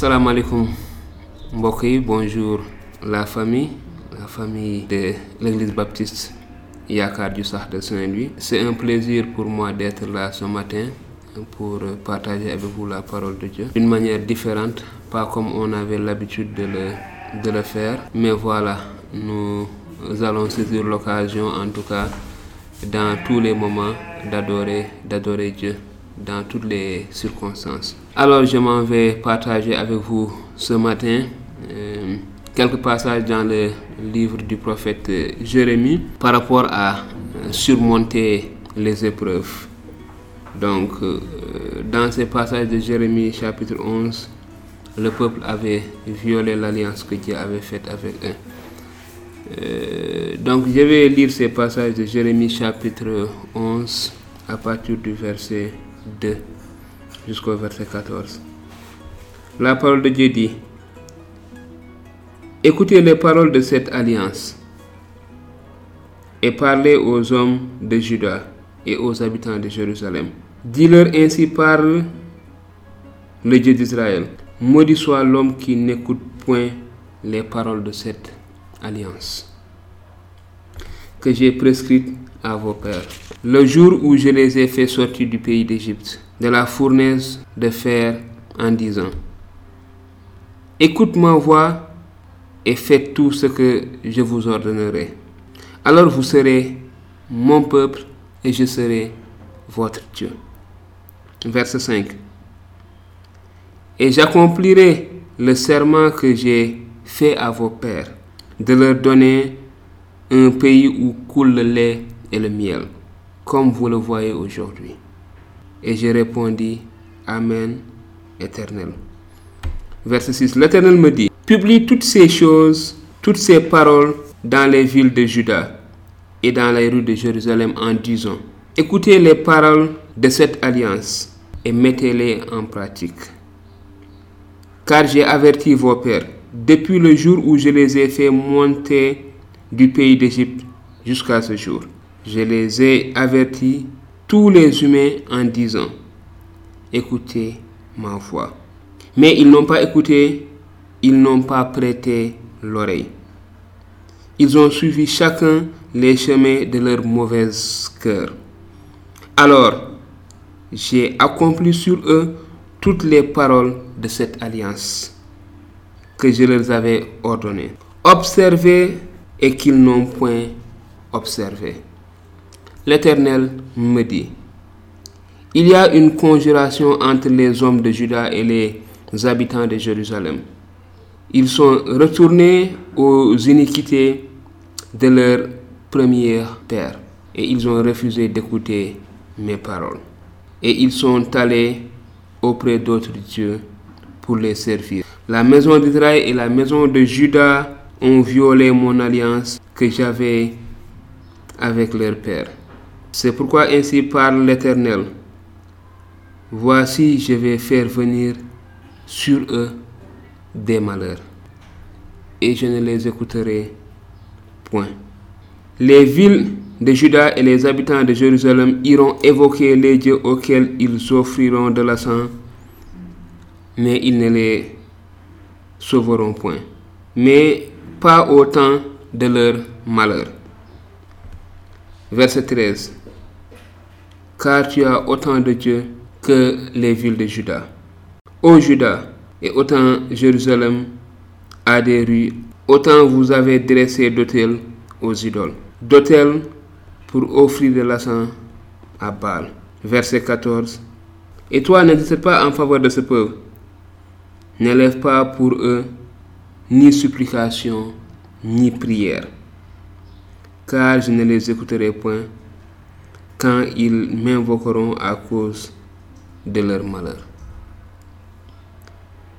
salaamaaleykum mbokk yi bonjour. La famille la famille de l'église baptiste Yaakaar ju sax de Saint-Louis. C'est un plaisir pour moi d'être là ce matin pour partager avec vous la parole de Dieu d'une manière différente pas comme on avait l'habitude de le de le faire. Mais voilà nous allons saisir l'occasion en tout cas dans tous les moments d'adorer d'adorer Dieu dans toutes les circonstances. Alors je m'en vais partager avec vous ce matin euh, quelques passages dans le livre du prophète Jérémie par rapport à euh, surmonter les épreuves. Donc euh, dans ces passages de Jérémie chapitre 11, le peuple avait violé l'alliance que Dieu avait faite avec eux. Euh, donc je vais lire ces passages de Jérémie chapitre 11 à partir du verset 2 jusqu'au verset 14. La parole de Dieu dit, Écoutez les paroles de cette alliance et parlez aux hommes de Juda et aux habitants de Jérusalem. Dis-leur ainsi parle le Dieu d'Israël. Maudit soit l'homme qui n'écoute point les paroles de cette alliance que j'ai prescrite à vos pères. Le jour où je les ai fait sortir du pays d'Égypte, de la fournaise de fer, en disant Écoute ma voix et faites tout ce que je vous ordonnerai. Alors vous serez mon peuple et je serai votre Dieu. Verset 5. Et j'accomplirai le serment que j'ai fait à vos pères, de leur donner un pays où coule le lait et le miel, comme vous le voyez aujourd'hui. Et j'ai répondu, Amen, éternel. Verset 6. L'Éternel me dit, publie toutes ces choses, toutes ces paroles dans les villes de Juda et dans les rues de Jérusalem en disant, écoutez les paroles de cette alliance et mettez-les en pratique. Car j'ai averti vos pères depuis le jour où je les ai fait monter du pays d'Égypte jusqu'à ce jour. Je les ai avertis, tous les humains, en disant, écoutez ma voix. Mais ils n'ont pas écouté, ils n'ont pas prêté l'oreille. Ils ont suivi chacun les chemins de leur mauvais cœur. Alors, j'ai accompli sur eux toutes les paroles de cette alliance que je leur avais ordonnées. Observez et qu'ils n'ont point observé. L'Éternel me dit, il y a une conjuration entre les hommes de Juda et les habitants de Jérusalem. Ils sont retournés aux iniquités de leur premier père et ils ont refusé d'écouter mes paroles. Et ils sont allés auprès d'autres dieux pour les servir. La maison d'Israël et la maison de Juda ont violé mon alliance que j'avais avec leur père. C'est pourquoi ainsi parle l'Éternel. Voici, je vais faire venir sur eux des malheurs, et je ne les écouterai point. Les villes de Juda et les habitants de Jérusalem iront évoquer les dieux auxquels ils offriront de la sang, mais ils ne les sauveront point. Mais pas au temps de leur malheur. Verset 13. Car tu as autant de dieux que les villes de Juda. Ô Juda, et autant Jérusalem a des rues, autant vous avez dressé d'autels aux idoles. D'autels pour offrir de l'argent à Baal. Verset 14. Et toi, n'intercède pas en faveur de ce peuple. N'élève pas pour eux ni supplication, ni prière, car je ne les écouterai point quand ils m'invoqueront à cause de leur malheur.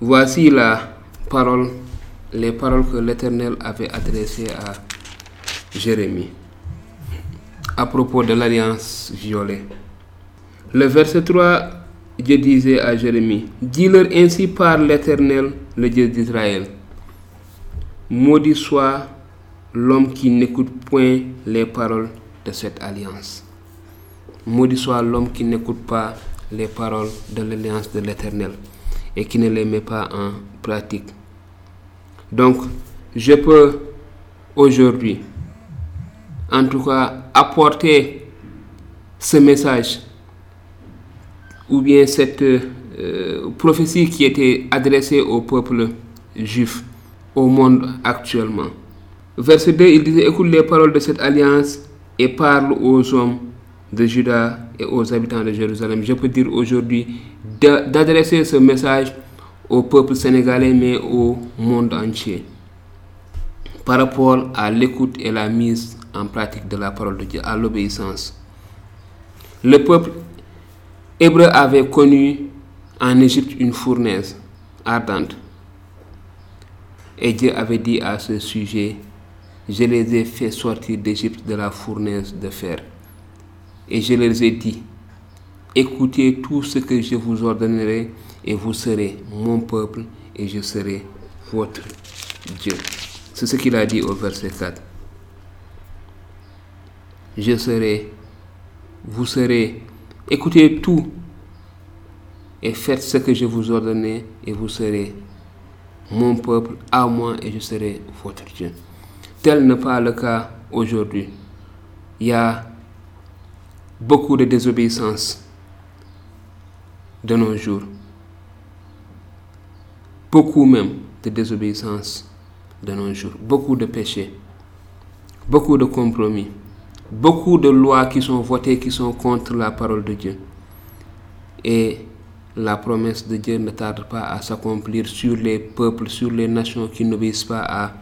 Voici la parole, les paroles que l'Éternel avait adressées à Jérémie à propos de l'alliance violée. Le verset 3, Dieu disait à Jérémie, Dis-leur ainsi par l'Éternel, le Dieu d'Israël. Maudit soit l'homme qui n'écoute point les paroles de cette alliance. Maudit soit l'homme qui n'écoute pas les paroles de l'alliance de l'Éternel. et qui ne les met pas en pratique. Donc, je peux aujourd'hui, en tout cas, apporter ce message ou bien cette euh, prophétie qui était adressée au peuple juif, au monde actuellement. Verset 2, il disait, écoute les paroles de cette alliance et parle aux hommes de Juda et aux habitants de Jérusalem. Je peux dire aujourd'hui d'adresser ce message au peuple sénégalais, mais au monde entier, par rapport à l'écoute et la mise en pratique de la parole de Dieu, à l'obéissance. Le peuple hébreu avait connu en Égypte une fournaise ardente. Et Dieu avait dit à ce sujet, je les ai fait sortir d'Égypte de la fournaise de fer. Et je leur ai dit, écoutez tout ce que je vous ordonnerai et vous serez mon peuple et je serai votre Dieu. C'est ce qu'il a dit au verset 4. Je serai, vous serez, écoutez tout et faites ce que je vous ordonne et vous serez mon peuple à moi et je serai votre Dieu. Tel n'est pas le cas aujourd'hui. Il y a beaucoup de désobéissance de nos jours. Beaucoup même de désobéissance de nos jours. Beaucoup de péchés. Beaucoup de compromis. Beaucoup de lois qui sont votées qui sont contre la parole de Dieu. Et la promesse de Dieu ne tarde pas à s'accomplir sur les peuples, sur les nations qui n'obéissent pas à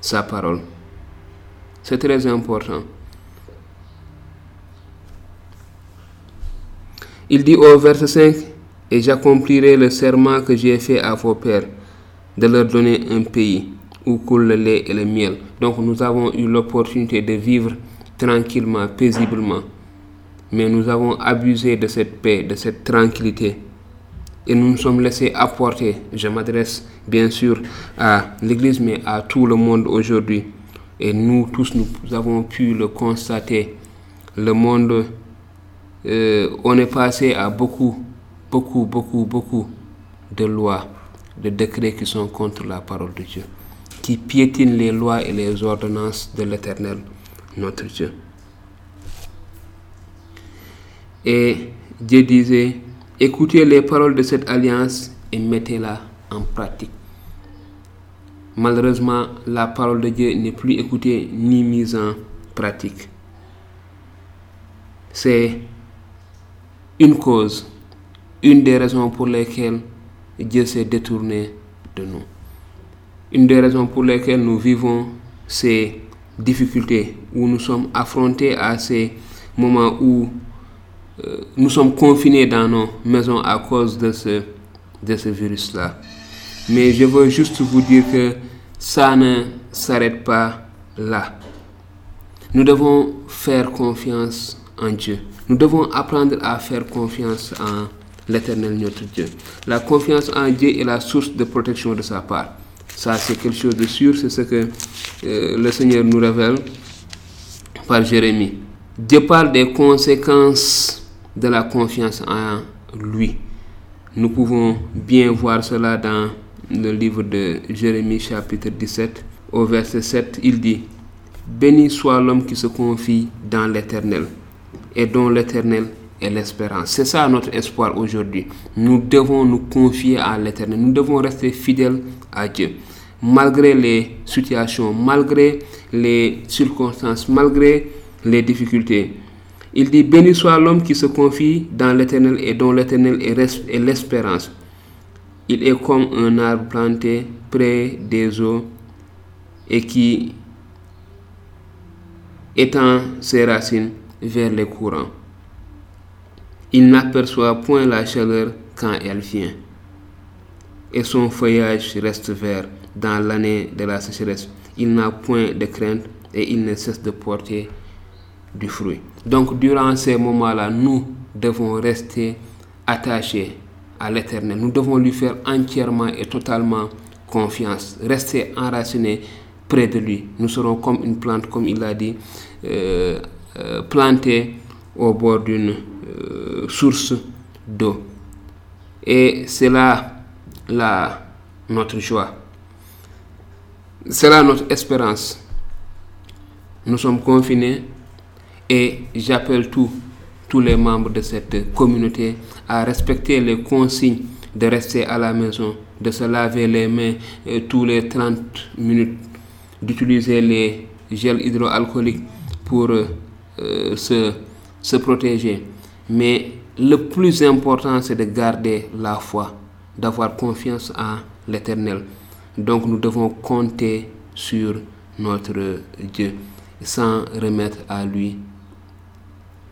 sa parole. C'est très important. Il dit au verset 5, Et j'accomplirai le serment que j'ai fait à vos pères, de leur donner un pays où coule le lait et le miel. Donc nous avons eu l'opportunité de vivre tranquillement, paisiblement. Mais nous avons abusé de cette paix, de cette tranquillité et nous nous sommes laissés apporter, je m'adresse bien sûr à l'Église, mais à tout le monde aujourd'hui. Et nous tous, nous avons pu le constater. Le monde, euh, on est passé à beaucoup, beaucoup, beaucoup, beaucoup de lois, de décrets qui sont contre la parole de Dieu, qui piétinent les lois et les ordonnances de l'Éternel, notre Dieu. Et Dieu disait, Écoutez les paroles de cette alliance et mettez-la en pratique. Malheureusement, la parole de Dieu n'est plus écoutée ni mise en pratique. C'est une cause, une des raisons pour lesquelles Dieu s'est détourné de nous. Une des raisons pour lesquelles nous vivons ces difficultés, où nous sommes affrontés à ces moments où euh, nous sommes confinés dans nos maisons à cause de ce, de ce virus-là. Mais je veux juste vous dire que ça ne s'arrête pas là. Nous devons faire confiance en Dieu. Nous devons apprendre à faire confiance en l'éternel notre Dieu. La confiance en Dieu est la source de protection de sa part. Ça, c'est quelque chose de sûr, c'est ce que euh, le Seigneur nous révèle par Jérémie. Dieu parle des conséquences de la confiance en lui. Nous pouvons bien voir cela dans le livre de Jérémie chapitre 17 au verset 7. Il dit, Béni soit l'homme qui se confie dans l'Éternel et dont l'Éternel est l'espérance. C'est ça notre espoir aujourd'hui. Nous devons nous confier à l'Éternel. Nous devons rester fidèles à Dieu. Malgré les situations, malgré les circonstances, malgré les difficultés. Il dit, béni soit l'homme qui se confie dans l'Éternel et dont l'Éternel est l'espérance. Il est comme un arbre planté près des eaux et qui étend ses racines vers les courants. Il n'aperçoit point la chaleur quand elle vient, et son feuillage reste vert dans l'année de la sécheresse. Il n'a point de crainte et il ne cesse de porter du fruit. Donc durant ces moments-là, nous devons rester attachés à l'Éternel. Nous devons lui faire entièrement et totalement confiance, rester enracinés près de lui. Nous serons comme une plante, comme il l'a dit, euh, euh, plantée au bord d'une euh, source d'eau. Et c'est là notre joie. C'est là notre espérance. Nous sommes confinés et j'appelle tous, tous les membres de cette communauté à respecter les consignes de rester à la maison, de se laver les mains euh, tous les 30 minutes, d'utiliser les gels hydroalcooliques pour euh, se, se protéger. Mais le plus important, c'est de garder la foi, d'avoir confiance en l'Éternel. Donc nous devons compter sur notre Dieu sans remettre à lui.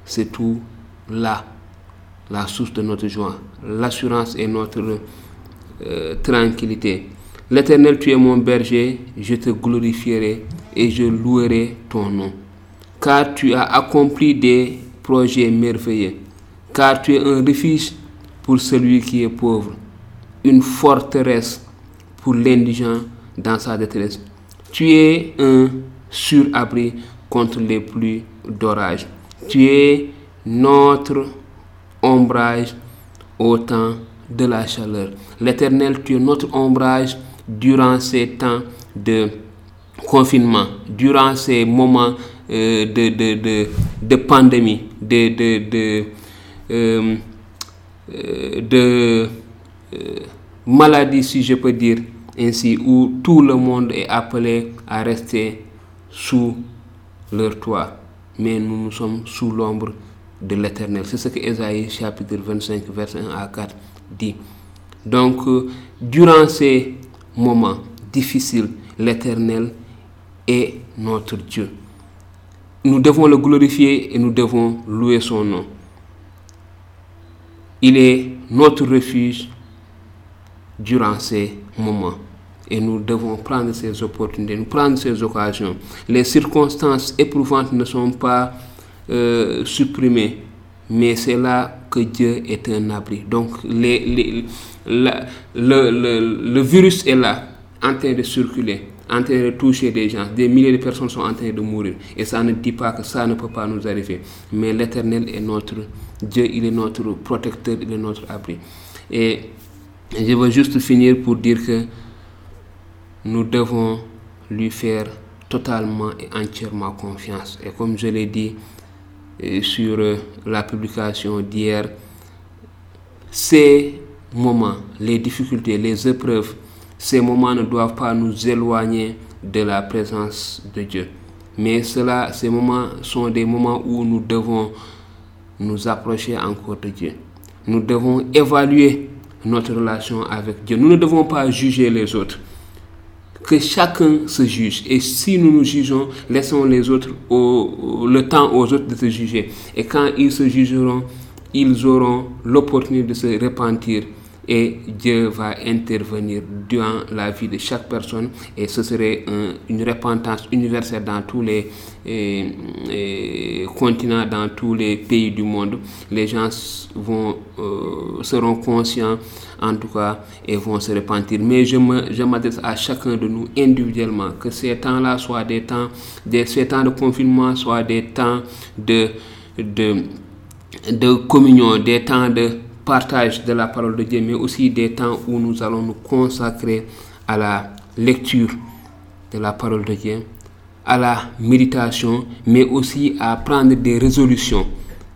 C'est tout là, la source de notre joie. L'assurance est notre euh, tranquillité. L'Éternel, tu es mon berger, je te glorifierai et je louerai ton nom. Car tu as accompli des projets merveilleux. Car tu es un refuge pour celui qui est pauvre, une forteresse pour l'indigent dans sa détresse. Tu es un surabri contre les pluies d'orage. Tu es notre ombrage au temps de la chaleur. L'Éternel, tu es notre ombrage durant ces temps de confinement, durant ces moments de, de, de, de, pandémie, de, de, de, euh, euh, maladie, si je peux dire ainsi, où tout le monde est appelé à rester sous leur toit. Mais nous, nous sommes sous l'ombre de l'éternel. C'est ce que Esaïe chapitre 25, verset 1 à 4 dit. Donc, euh, durant ces moments difficiles, l'éternel est notre Dieu. Nous devons le glorifier et nous devons louer son nom. Il est notre refuge durant ces moments. Et nous devons prendre ces opportunités, nous prendre ces occasions. Les circonstances éprouvantes ne sont pas euh, supprimées, mais c'est là que Dieu est un abri. Donc le, le, virus est là, en train de circuler, en train de toucher des gens. Des milliers de personnes sont en train de mourir. Et ça ne dit pas que ça ne peut pas nous arriver. Mais l'Éternel est notre Dieu, il est notre protecteur, il est notre abri. Et je veux juste finir pour dire que nous devons lui faire totalement et entièrement confiance. Et comme je l'ai dit sur la publication d'hier, ces moments, les difficultés, les épreuves, ces moments ne doivent pas nous éloigner de la présence de Dieu. Mais cela, ces moments sont des moments où nous devons nous approcher encore de Dieu. Nous devons évaluer notre relation avec Dieu. Nous ne devons pas juger les autres. Que chacun se juge. Et si nous nous jugeons, laissons les autres au, le temps aux autres de se juger. Et quand ils se jugeront, ils auront l'opportunité de se repentir et Dieu va intervenir dans la vie de chaque personne et ce serait un, une repentance universelle dans tous les continents, dans tous les pays du monde. Les gens euh, seront conscients en tout cas et vont se repentir. Mais je m'adresse à chacun de nous individuellement, que ces temps-là soient des temps, des, temps de confinement soient des temps de communion, des temps de partage de la parole de Dieu, mais aussi des temps où nous allons nous consacrer à la lecture de la parole de Dieu, à la méditation, mais aussi à prendre des résolutions.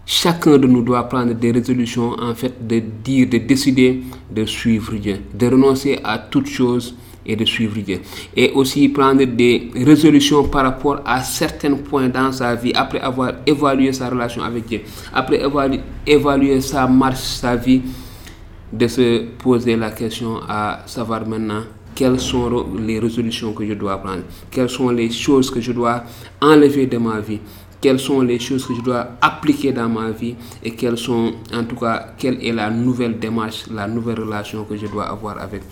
Chacun de nous doit prendre des résolutions, en fait, de dire, de décider de suivre Dieu, de renoncer à toute chose et de suivre Dieu. Et aussi prendre des résolutions par rapport à certains points dans sa vie, après avoir évalué sa relation avec Dieu, après évaluer, évaluer sa marche, sa vie, de se poser la question à savoir maintenant quelles sont les résolutions que je dois prendre, quelles sont les choses que je dois enlever de ma vie, quelles sont les choses que je dois appliquer dans ma vie? Et quelles sont, en tout cas, quelle est la nouvelle démarche, la nouvelle relation que je dois avoir avec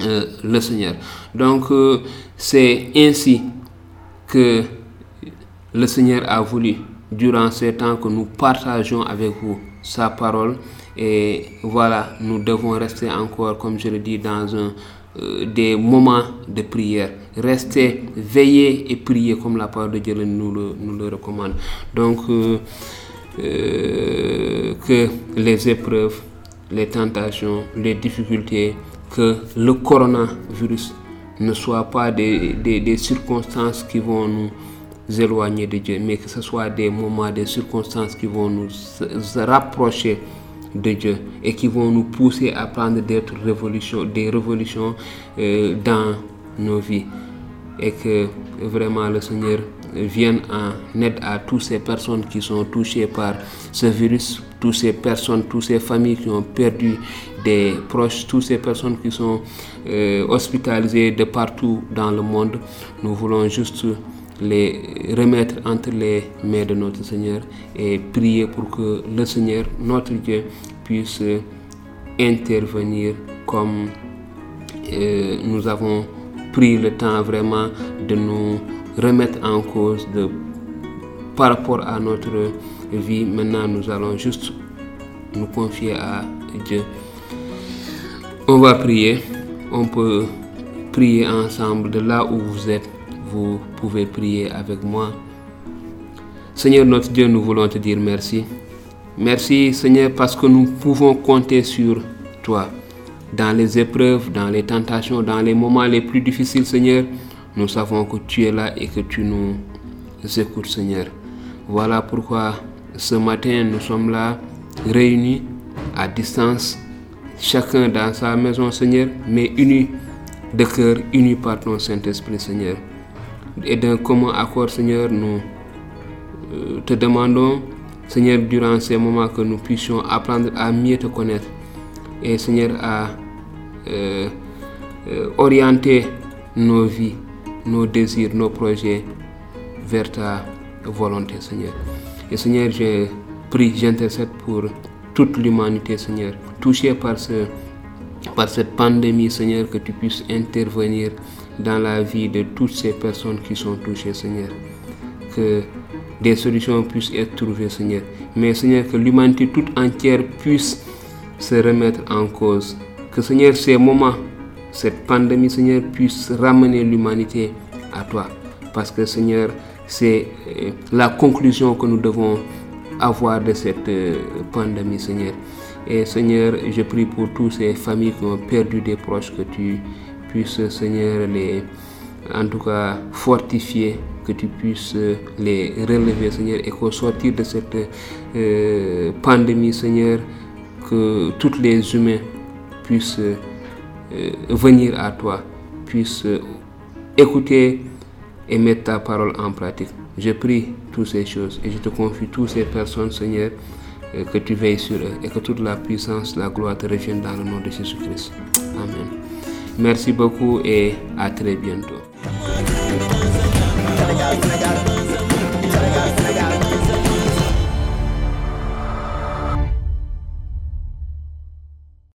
euh, le Seigneur. Donc, euh, c'est ainsi que le Seigneur a voulu, durant ce temps que nous partageons avec vous sa parole. Et voilà, nous devons rester encore, comme je le dis, dans un, euh, des moments de prière. Rester, veiller et prier comme la parole de Dieu nous le, nous le recommande. Donc, que les épreuves, les tentations, les difficultés, que le coronavirus ne soit pas des, des, circonstances qui vont nous éloigner de Dieu, mais que ce soit des moments, des circonstances qui vont nous rapprocher de Dieu et qui vont nous pousser à prendre des révolutions, des révolutions euh, dans nos vies. Et que vraiment le Seigneur vienne en aide à toutes ces personnes qui sont touchées par ce virus, toutes ces personnes, toutes ces familles qui ont perdu des proches, toutes ces personnes qui sont euh, hospitalisées de partout dans le monde. Nous voulons juste les remettre entre les mains de notre Seigneur et prier pour que le Seigneur, notre Dieu, puisse intervenir comme euh, nous avons pris le temps vraiment de nous remettre en cause par rapport à notre vie. Maintenant, nous allons juste nous confier à Dieu. On va prier. On peut prier ensemble de là où vous êtes. Vous pouvez prier avec moi. Seigneur notre Dieu, nous voulons te dire merci. Merci Seigneur parce que nous pouvons compter sur toi. Dans les épreuves, dans les tentations, dans les moments les plus difficiles, Seigneur, nous savons que tu es là et que tu nous écoutes, Seigneur. Voilà pourquoi ce matin, nous sommes là, réunis à distance, chacun dans sa maison, Seigneur, mais unis de cœur, unis par ton Saint-Esprit, Seigneur. Et d'un commun accord, Seigneur, nous te demandons, Seigneur, durant ces moments que nous puissions apprendre à mieux te connaître et, Seigneur, à euh, euh, orienter nos vies, nos désirs, nos projets vers ta volonté, Seigneur. Et Seigneur, je prie, j'intercède pour toute l'humanité, Seigneur, touchée par, ce, par cette pandémie, Seigneur, que tu puisses intervenir dans la vie de toutes ces personnes qui sont touchées, Seigneur. Que des solutions puissent être trouvées, Seigneur. Mais, Seigneur, que l'humanité toute entière puisse se remettre en cause. Que, Seigneur, ces moments, cette pandémie, Seigneur, puisse ramener l'humanité à toi. Parce que, Seigneur, c'est la conclusion que nous devons avoir de cette pandémie, Seigneur. Et, Seigneur, je prie pour toutes ces familles qui ont perdu des proches, que tu puisses, Seigneur, les, en tout cas, fortifier que tu puisses les relever, Seigneur, et qu'au sortir de cette euh, pandémie, Seigneur, que tous les humains puissent euh, venir à toi, puissent écouter et mettre ta parole en pratique. Je prie toutes ces choses et je te confie toutes ces personnes, Seigneur, euh, que tu veilles sur eux et que toute la puissance, la gloire te revienne dans le nom de Jésus-Christ. Amen. Merci beaucoup et à très bientôt.